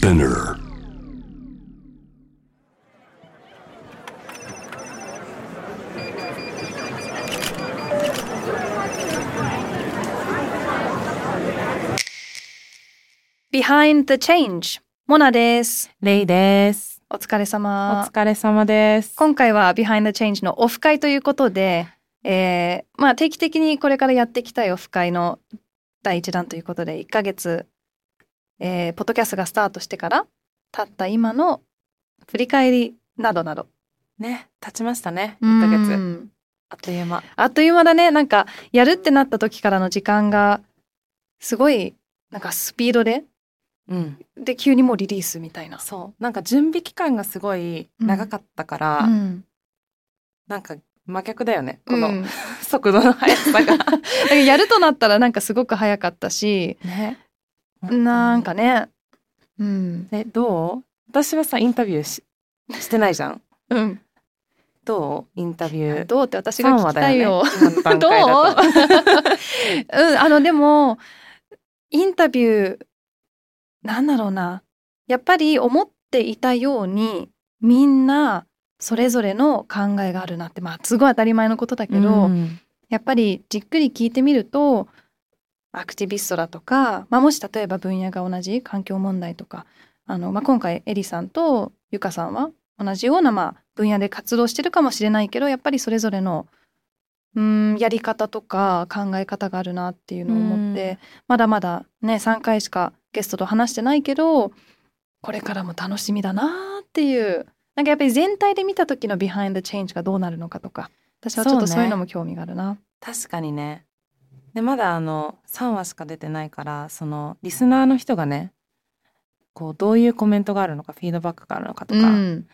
Spinner. Behind the Change モナですレイです。お疲れお様疲れ様です。今回は Behind the Change のオフ会ということで、えーまあ定期的にこれからやっていきたいオフ会の第一弾ということで1ヶ月、えーポッドキャストがスタートしてから経った今の振り返りなどなどね、経ちましたね。1ヶう月。んあっという間。あっという間だねなんかやるってなった時からの時間がすごいなんかスピードでうん。で急にもうリリースみたいな。そう。なんか準備期間がすごい長かったから、うんなんか真逆だよね。このうん 速度の速さが。やるとなったらなんかすごく早かったしね。なんかね。うん。え、どう？私はさ、インタビューししてないじゃん。うん。どう？インタビュー。どうって私が聞きたいよ。今の段どう？うんあのでもインタビューなんだろうな。やっぱり思っていたようにみんなそれぞれの考えがあるなって。まあすごい当たり前のことだけど、うん。やっぱりじっくり聞いてみるとアクティビストだとか、まあ、もし例えば分野が同じ環境問題とかあの、まあ、今回エリさんとゆかさんは同じようなまあ分野で活動してるかもしれないけどやっぱりそれぞれのうーんやり方とか考え方があるなっていうのを思ってまだまだね3回しかゲストと話してないけどこれからも楽しみだなっていうなんかやっぱり全体で見た時の Behind the Change がどうなるのかとか私はちょっとそうねそういうのも興味があるな。確かにね。でまだあの3話しか出てないからそのリスナーの人がねこうどういうコメントがあるのかフィードバックがあるのかとか、うん。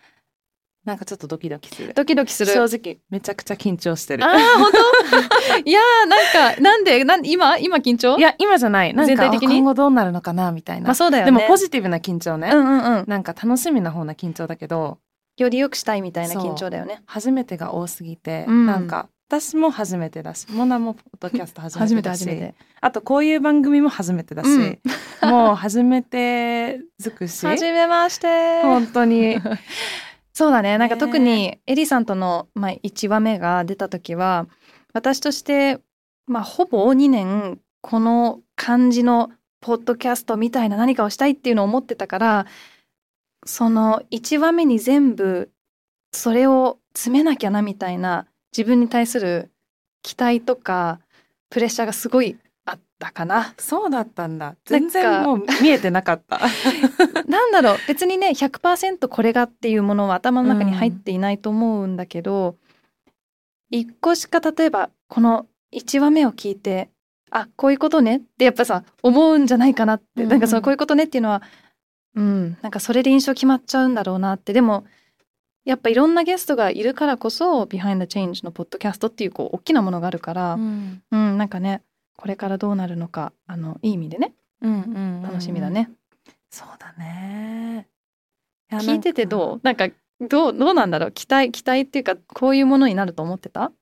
なんかちょっとドキドキする。ドキドキする。正直めちゃくちゃ緊張してる。ああ、本当？いやー、なんか、なんで、なん今？今緊張？いや今じゃない。なんか全体的に？あ今後どうなるのかなみたいな、まあそうだよね。でもポジティブな緊張ね、うんうんうん。なんか楽しみな方な緊張だけどより良くしたいみたいな緊張だよね。初めてが多すぎて、うん。なんか私も初めてだしモナもポッドキャスト初めててだし。あとこういう番組も初めてだし、うんもう初めて尽くしはじめまして。本当にそうだね。なんかね特にエリさんとの、まあ、1話目が出た時は、私として、まあ、ほぼ2年、この感じのポッドキャストみたいな何かをしたいっていうのを思ってたから、その1話目に全部、それを詰めなきゃなみたいな、自分に対する期待とか、プレッシャーがすごいあったかな。そうだったんだ。全か然もう見えてなかった。なんだろう。別にね100%これがっていうものは頭の中に入っていないと思うんだけど、一個しか例えばこの1話目を聞いてあこういうことね。ってやっぱさ思うんじゃないかなって、うんうん。なんかそのこういうことねっていうのはうんなんかそれで印象決まっちゃうんだろうなって。でもやっぱいろんなゲストがいるからこそ「Behind the Change」のポッドキャストっていうこう大きなものがあるから、うん。うん、なんかねこれからどうなるのかあのいい意味でねうんうん楽しみだね。そうだね。や聞いててどう？なんかどう？どうなんだろう？期待期待っていうかこういうものになると思ってた？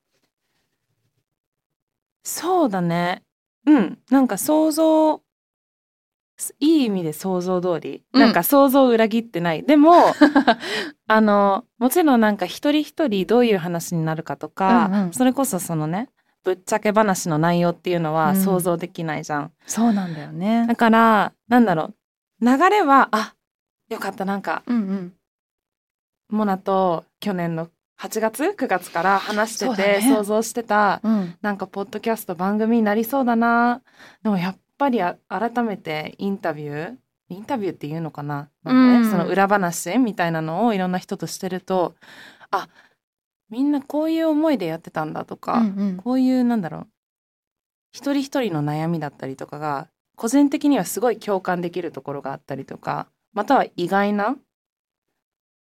そうだね。うん。なんか想像いい意味で想像通り、うん。なんか想像を裏切ってない。でも あのもちろんなんか一人一人どういう話になるかとか、うんうん。それこそそのねぶっちゃけ話の内容っていうのはうん。想像できないじゃん、そうなんだよね。だからなんだろう。流れはあよかったなんかうんうん。モナと去年の8月9月から話してて、ね。想像してたうん。なんかポッドキャスト番組になりそうだな。でもやっぱりあ改めてインタビューインタビューっていうのかな？なんかね、うんその裏話みたいなのをいろんな人としてるとあみんなこういう思いでやってたんだとか、うんうん。こういうなんだろう一人一人の悩みだったりとかが個人的にはすごい共感できるところがあったりとかまたは意外な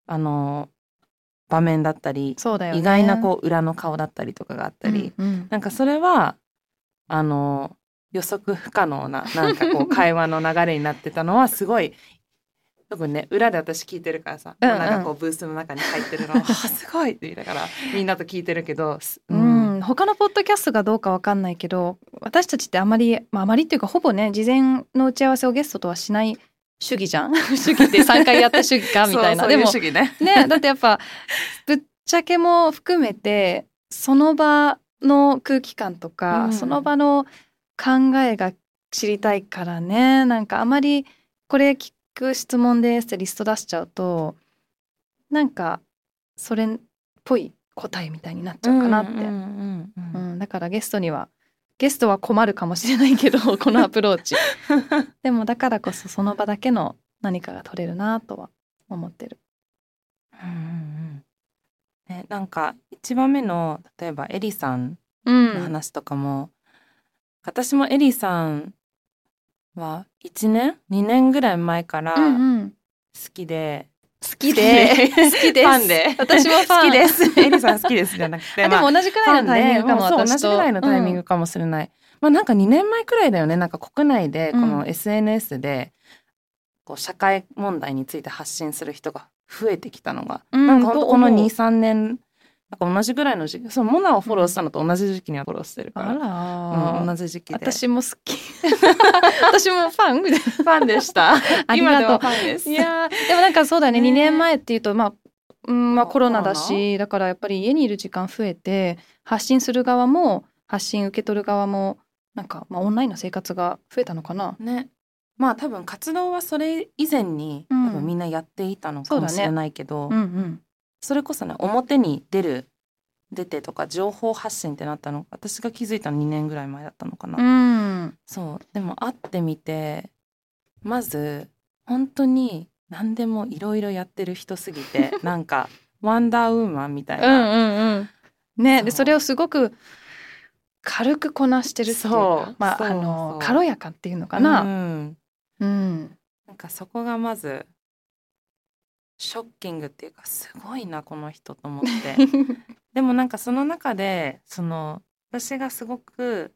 あの場面だったり、ね。意外なこう裏の顔だったりとかがあったり、うんうん。なんかそれはあの予測不可能ななんかこう 会話の流れになってたのはすごい特にね裏で私聞いてるからさ、うんうん。なんかこうブースの中に入ってるの あすごいって言いながらみんなと聞いてるけど、すうん、他のポッドキャストがどうかわかんないけど私たちってあまり、まあ、あまりっていうかほぼね事前の打ち合わせをゲストとはしない主義じゃん？主義って3回やった主義か？みたいな。でもね。ねだってやっぱぶっちゃけも含めてその場の空気感とか、うん。その場の考えが知りたいからね。なんかあまりこれ聞く質問ですってリスト出しちゃうとなんかそれっぽい答えみたいになっちゃうかなって、だからゲストにはゲストは困るかもしれないけど このアプローチ。でもだからこそその場だけの何かが取れるなとは思ってる。うんうんうん。ね、なんか1番目の例えばエリさんの話とかも、私もエリさんは1年2年ぐらい前から好きで、好きで。好きで。す。ファンで。私もファン。好きです。エリさん好きですじゃなくてあでも同じくらいのタイミングかも同じぐらいのタイミングかもしれない、まあなんか2年前くらいだよね。なんか国内でこうのん SNS でこう社会問題について発信する人が増えてきたのが、うん。なんか本当このと思う23年なんか同じぐらいの時期そうモナをフォローしたのと同じ時期にはフォローしてるから、うん、同じ時期で。私も好き。私もファンファンでした。ありがとう。今でもファンです。ないやーでもなんかそうだね。ね2年前っていうとまあうんまあココロナだしだからやっぱり家にいる時間増えて発信する側も発信受け取る側もなんか、まあ、オンラインの生活が増えたのかな。ね。まあ多分活動はそれ以前に多うん。分みんなやっていたのかもしれないけど、うんうんそれこそね表に出る出てとか情報発信ってなったの。私が気づいたの2年ぐらい前だったのかな、うん。そう。でも会ってみてまず本当に何でもいろいろやってる人すぎて なんかワンダーウーマンみたいうんな、うんうん。ねでそれをすごく軽くこなしてるっていうそう。かまああの軽やかっていうのかうな。ん。うん。なんかそこがまずショッキングっていうかすごいなこの人と思って。でもなんかその中でその私がすごく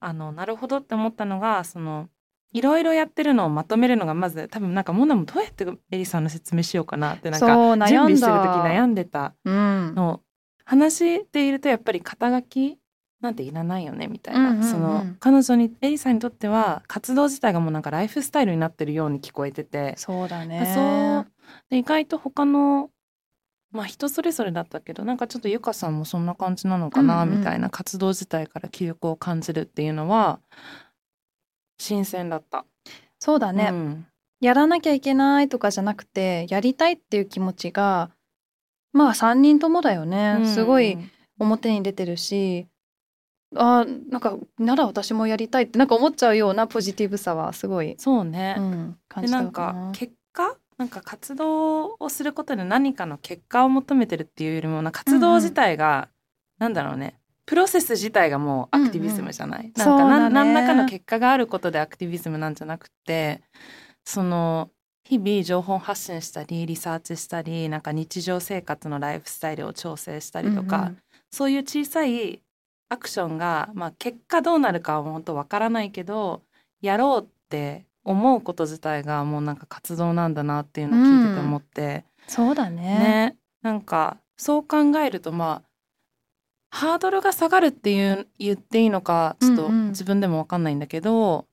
あのなるほどって思ったのがそのいろいろやってるのをまとめるのがまず多分なんかモナもどうやってエリさんの説明しようかなってなんか準悩んだ。備してる時悩んでたうん。話しているとやっぱり肩書きなんていらないよねみたいな、うんうんうん。その彼女にエリさんにとっては活動自体がもうなんかライフスタイルになってるように聞こえてて。そうだね。そうで意外と他のまあ人それぞれだったけどなんかちょっとゆかさんもそんな感じなのかな、みたいな活動自体から気力を感じるっていうのは新鮮だった。そうだね、うん。やらなきゃいけないとかじゃなくてやりたいっていう気持ちがまあ3人ともだよね、うんすごい表に出てるしあーなんかなら私もやりたいってなんか思っちゃうようなポジティブさはすごい、そうね、うん、感でじたなんか。結果なんか活動をすることで何かの結果を求めてるっていうよりもな活動自体が、なんだろうね。プロセス自体がもうアクティビズムじゃない、なんかそうだね。何らかの結果があることでアクティビズムなんじゃなくてその日々情報発信したりリサーチしたりなんか日常生活のライフスタイルを調整したりとか、うんうん。そういう小さいアクションが、まあ、結果どうなるかは本当わからないけどやろうって思うこと自体がもうなんか活動なんだなっていうのを聞いてて思って、そうだね。ね。なんかそう考えるとまあハードルが下がるっていう言っていいのかちょっとうんうん。自分でもわかんないんだけど、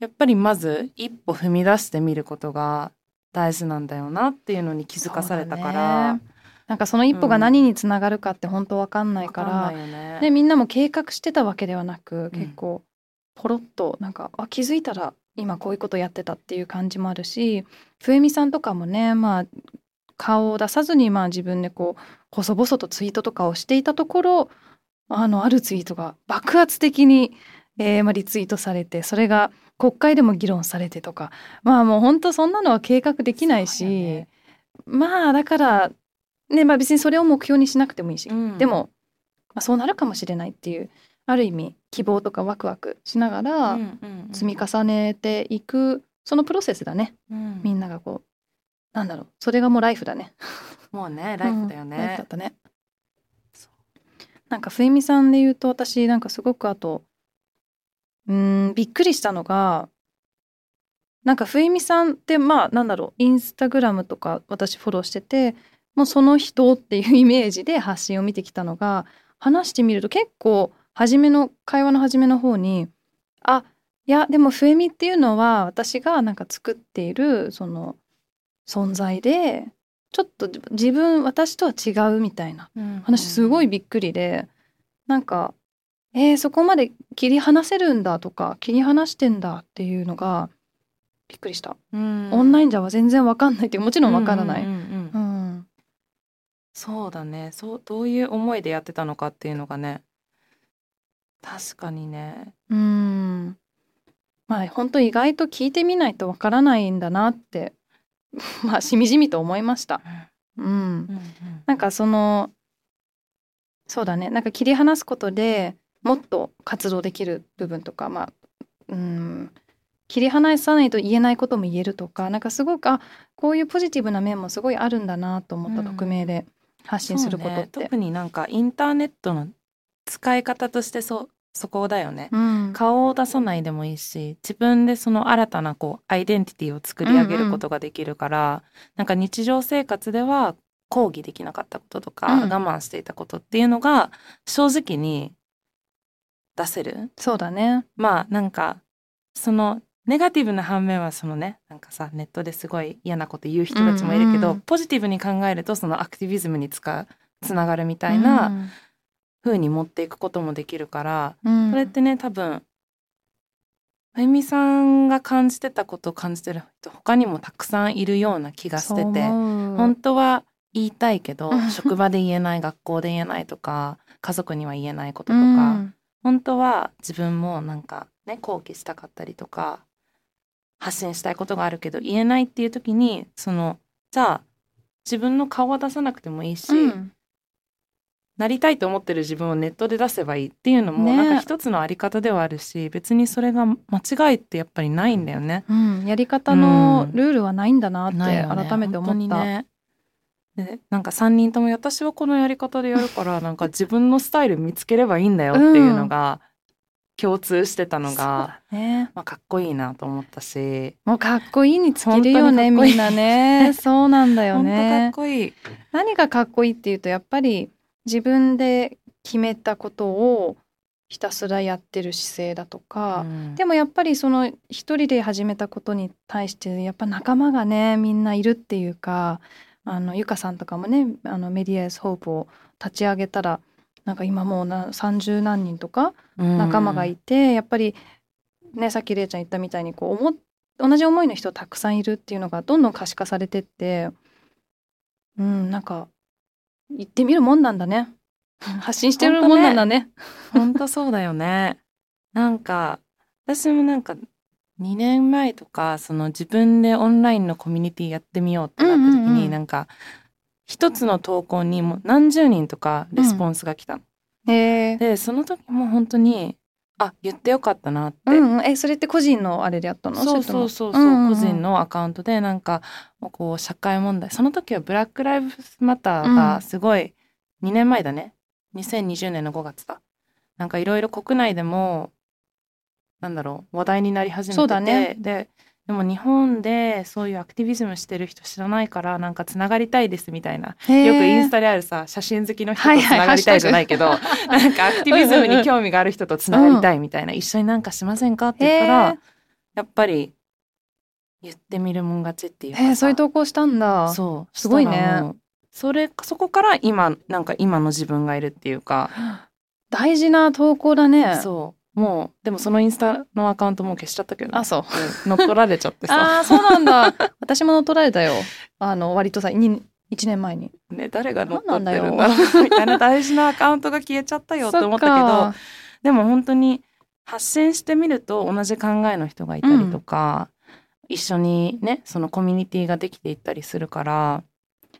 やっぱりまず一歩踏み出してみることが大事なんだよなっていうのに気づかされたから。ね。なんかその一歩が何につながるかって本当わかんないから、わかんね。でみんなも計画してたわけではなく、うん。結構ポロッとなんかあ気づいたら今こういうことやってたっていう感じもあるし冬美さんとかもねまあ顔を出さずにまあ自分でこう細々とツイートとかをしていたところあのあるツイートが爆発的に、えーまあ、リツイートされてそれが国会でも議論されてとかまあもう本当そんなのは計画できないし、ね。まあだからねまあ別にそれを目標にしなくてもいいし、うん。でも、まあ、そうなるかもしれないっていうある意味希望とかワクワクしながら積み重ねていくそのプロセスだね。うん。みんながこうなんだろうそれがもうライフだね。もうねライフだようんライフだねっ。たね。そなんか冬美さんで言うと私なんかすごくあとうーんびっくりしたのがなんか冬美さんってまあなんだろうインスタグラムとか私フォローしててもうその人っていうイメージで発信を見てきたのが話してみると結構初めの会話の初めの方に「あいやでもフエミっていうのは私がなんか作っているその存在でちょっと自分私とは違うみたいな。話すごいびっくりでなんかえー、そこまで切り離せるんだとか切り離してんだっていうのがびっくりした、うん、オンラインじゃは全然わかんないってもちろんわからない、そうだね。そうどういう思いでやってたのかっていうのがね確かにね。うん。まあ本当意外と聞いてみないとわからないんだなって まあしみじみと思いました。うん、うん。うん、なんかそのそうだね。なんか切り離すことでもっと活動できる部分とかまあうん。切り離さないと言えないことも言えるとかなんかすごくあこういうポジティブな面もすごいあるんだなと思った、匿名で発信することって、ね、特になんかインターネットの使い方としてそうそこだよね、うん、顔を出さないでもいいし自分でその新たなこうアイデンティティを作り上げることができるから、うんうん、なんか日常生活では抗議できなかったこととか、うん、我慢していたことっていうのが正直に出せる。そうだね。まあなんかそのネガティブな反面はそのねなんかさネットですごい嫌なこと言う人たちもいるけど、うんうん、ポジティブに考えるとそのアクティビズムにつかつながるみたいな、うん風に持っていくこともできるから、うん、それってね多分あゆみさんが感じてたことを感じてる人他にもたくさんいるような気がしてて本当は言いたいけど職場で言えない学校で言えないとか家族には言えないこととか、うん、本当は自分もなんかね好奇したかったりとか発信したいことがあるけど言えないっていう時にそのじゃあ自分の顔は出さなくてもいいし、うん、なりたいと思ってる自分をネットで出せばいいっていうのもなんか一つのあり方ではあるし、ね、別にそれが間違いってやっぱりないんだよね。うん、やり方のルールはないんだなって改めて思った。ね、でなんか3人とも私はこのやり方でやるから なんか自分のスタイル見つければいいんだよっていうのが共通してたのが、うんね、まあ、かっこいいなと思ったし。もうかっこいいにつけるよねみんなね。そうなんだよね。かっこいい。何がかっこいいっていうとやっぱり自分で決めたことをひたすらやってる姿勢だとか、うん、でもやっぱりその一人で始めたことに対してやっぱ仲間がねみんないるっていうかあのゆかさんとかもねあのメディアス・ホープを立ち上げたらなんか今もうな30何人とか仲間がいて、うん、やっぱりねさっきれいちゃん言ったみたいにこう思同じ思いの人たくさんいるっていうのがどんどん可視化されてってうんなんか言ってみるもんなんだね。発信してるもんなんだね。本当、ね、そうだよね。なんか、私もなんか、2年前とか、その自分でオンラインのコミュニティやってみようってなった時に、うんうんうん、なんか、一つの投稿にも何十人とかレスポンスが来たの。うん、で、その時も本当に、あ言ってよかったなって、うん、えそれって個人のあれでやったの？そうそうそうそう、うんうん、個人のアカウントでなんかこう社会問題。その時はブラック・ライブズ・マターがすごい、うん、2年前だね。2020年の5月だ。なんかいろいろ国内でもなんだろう話題になり始めてて、ね、ででも日本でそういうアクティビズムしてる人知らないからなんかつながりたいですみたいな。よくインスタであるさ写真好きの人とつながりたいじゃないけど、はいはい、なんかアクティビズムに興味がある人とつながりたいみたいな、うん、一緒になんかしませんかって言ったらやっぱり言ってみるもん勝ちっていうかそういう投稿したんだ。そうすごいね。それそこから今なんか今の自分がいるっていうか。大事な投稿だね。そうもうでもそのインスタのアカウントもう消しちゃったけど、ね、あそう、うん、乗っ取られちゃってさ。あそうなんだ。私も乗っ取られたよ。あの割とさ1年前に。ね誰が乗っ取ってるんだろう。みたいな。大事なアカウントが消えちゃったよって思ったけどでも本当に発信してみると同じ考えの人がいたりとか、うん、一緒にねそのコミュニティができていったりするから。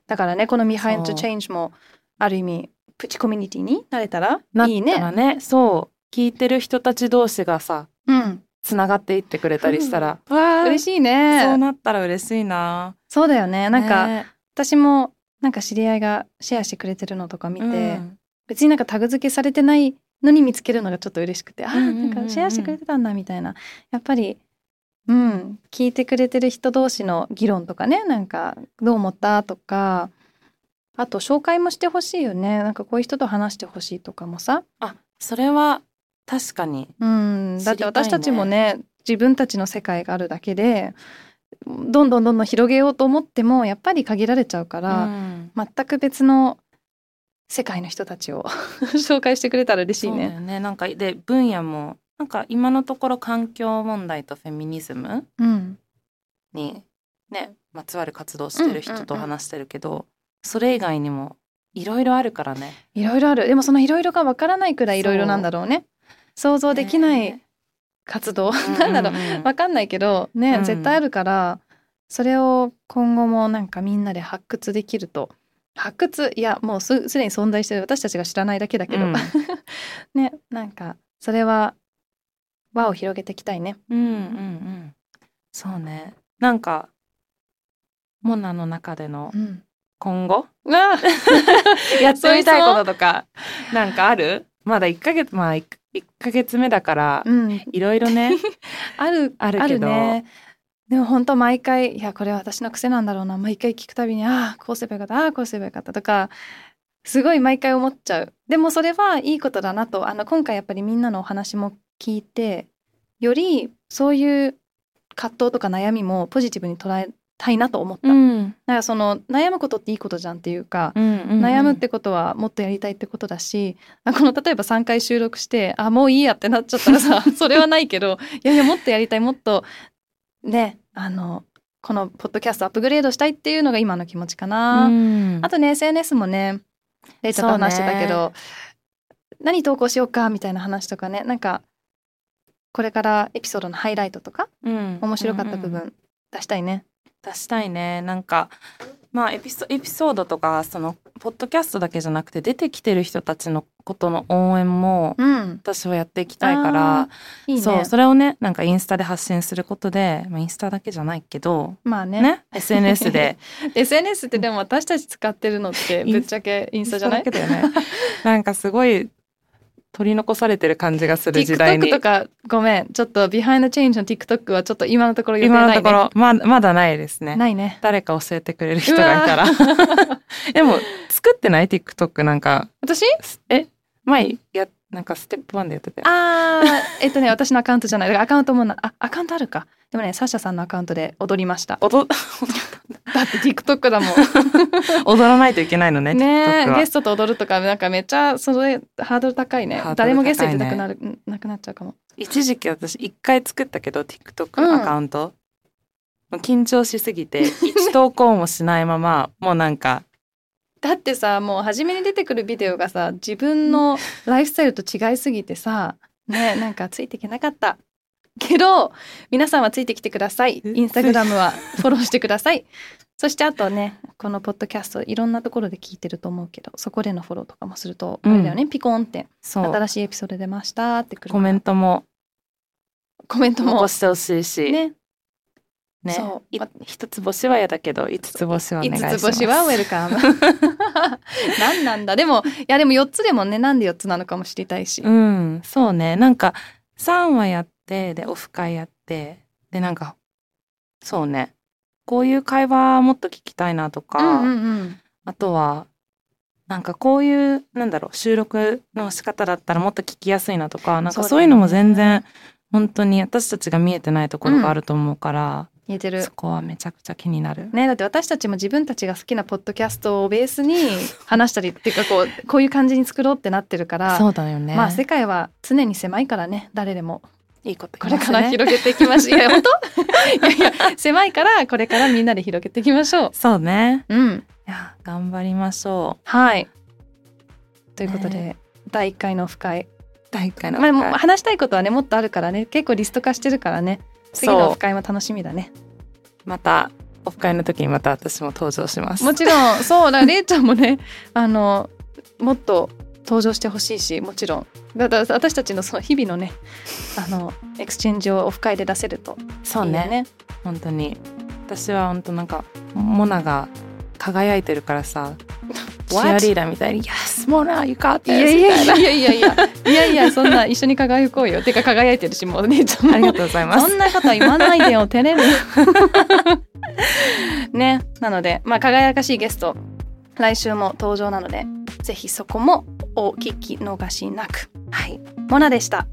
だからねこの「Behind the Change」もある意味プチコミュニティになれたらいいね。なったらねそう聞いてる人たち同士がさ、うん、つながっていってくれたりしたら、うん、わ嬉しいね。そうなったら嬉しいな。そうだよね。なんか、ね、私もなんか知り合いがシェアしてくれてるのとか見て、うん、別になんかタグ付けされてないのに見つけるのがちょっと嬉しくて、うんうんうんうん、あなんかシェアしてくれてたんだみたいな。やっぱりうん聞いてくれてる人同士の議論とかねなんかどう思ったとかあと紹介もしてほしいよね。なんかこういう人と話してほしいとかもさ。あそれは確かに、うん、だって私たちもね自分たちの世界があるだけでどんどんどんどん広げようと思ってもやっぱり限られちゃうから、うん。全く別の世界の人たちを 紹介してくれたら嬉しいね。ね。なんかで分野もなんか今のところ環境問題とフェミニズムうん、にねまつわる活動してる人とうんうんうん話してるけど、それ以外にもいろいろあるからね。いろいろある。でもそのいろいろがわからないくらいいろいろなんだろうね。想像できない活動、なんだろう。うわかんないけどね、うん。絶対あるからそれを今後もなんかみんなで発掘できると。発掘？いやもうすすでに存在してる。私たちが知らないだけだけど、うん。ねなんかそれは輪を広げていきたいね。うんうんうん。そうね。なんかモナの中でのうん、今後？うわ やってみたいこととかなんかある？まだ1ヶ月まあ 1, ヶ月目だからうん、いろいろね あるあるけど。ね。でも本当毎回いやこれは私の癖なんだろうな。毎回聞くたびにああこうすればよかった。ああこうすればよかったとかすごい毎回思っちゃう。でもそれはいいことだなと。あの今回やっぱりみんなのお話も聞いてよりそういう葛藤とか悩みもポジティブに捉えたいなと思った、だん。からその悩むことっていいことじゃんっていうか、うんうんうん。悩むってことはもっとやりたいってことだしあこの例えば3回収録してあもういいやってなっちゃったらさ それはないけどいやいやもっとやりたいもっとねあのこのポッドキャストアップグレードしたいっていうのが今の気持ちかな、うん。あとね SNS もねレイちゃんと話してたけど、何投稿しようかみたいな話とかねなんかこれからエピソードのハイライトとかうん。面白かった部分出したいね。出したいね。なんかまあエピソエピソードとかそのポッドキャストだけじゃなくて出てきてる人たちのことの応援もうん、私はやっていきたいから、いいね。そうそれをねなんかインスタで発信することで、まあ、インスタだけじゃないけどまあね。ね？SNS で。SNS ってでも私たち使ってるのってぶっちゃけインスタじゃない？だけだよね。なんかすごい取り残されてる感じがする時代に。TikTok とかごめん。ちょっと Behind the Change の TikTok はちょっと今のところね、今のところままだないですね。ないね。誰か教えてくれる人がいたら。でも作ってない？TikTok なんか。私？え？前やなんか STEP ONE でやってたよ。あーえっとね私のアカウントじゃない。アカウントもなあアカウントあるかでもねサッシャさんのアカウントで踊りました。踊 だって TikTok だもん。踊らないといけないのねねゲストと踊るとかなんかめっちゃそれハードル高いね。ね。誰もゲスト入れたくなる、なくなっちゃうかも。一時期私一回作ったけど TikTok アカウント、もう緊張しすぎて 一投稿もしないままもうなんか。だってさもう初めに出てくるビデオがさ自分のライフスタイルと違いすぎてさねなんかついていけなかったけど皆さんはついてきてください。えインスタグラムはフォローしてください。そしてあとねこのポッドキャストいろんなところで聞いてると思うけどそこでのフォローとかもすると、うんあれだよね。ピコンって新しいエピソード出ましたってくるコメントも。コメントも。残してほしいし。ね。ね。そう。い一つ星は嫌だけど五つ星はお願いします。5つ星はウェルカム。何なんだ。でもいやでも4つでもねなんで4つなのかも知りたいし、うん。そうね。なんか3話やってでオフ会やってでなんかそうね。こういう会話もっと聞きたいなとか、うんうんうん。あとはなんかこういうなんだろう収録の仕方だったらもっと聞きやすいなとかなんかそういうのも全然本当に私たちが見えてないところがあると思うから、言えてる。そこはめちゃくちゃ気になる。ねだって私たちも自分たちが好きなポッドキャストをベースに 話したりっていうかこうこういう感じに作ろうってなってるからそうだよね。まあ世界は常に狭いからね誰でもいいことこれから広げていきましょう。いや本当？いやいや狭いからこれからみんなで広げていきましょう。そうね。うん。いや頑張りましょう。はい。ということで、ね第1回のオフ会第一回のまあ、話したいことはねもっとあるからね。結構リスト化してるからね。次のオフ会も楽しみだね。またオフ会の時にまた私も登場します。もちろん。そうだれいちゃんもねあのもっと登場してほしいしもちろん。だから私たちのその日々のねあのエクスチェンジをオフ会で出せるとそうね。本当に。私は本当なんか萌菜が輝いてるからさチアリーダーみたいに「Yes 萌菜 you got this」やいやいみたいなやいやいやいやいやいやそんな一緒に輝こうよ。てか輝いてるしもう姉ちゃんも。ありがとうございます。そんなこと言わないでよ照れるねなのでまあ輝かしいゲスト来週も登場なのでぜひそこもお聞き逃しなくはいモナでした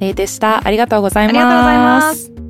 レイでした。ありがとうございます。ありがとうございます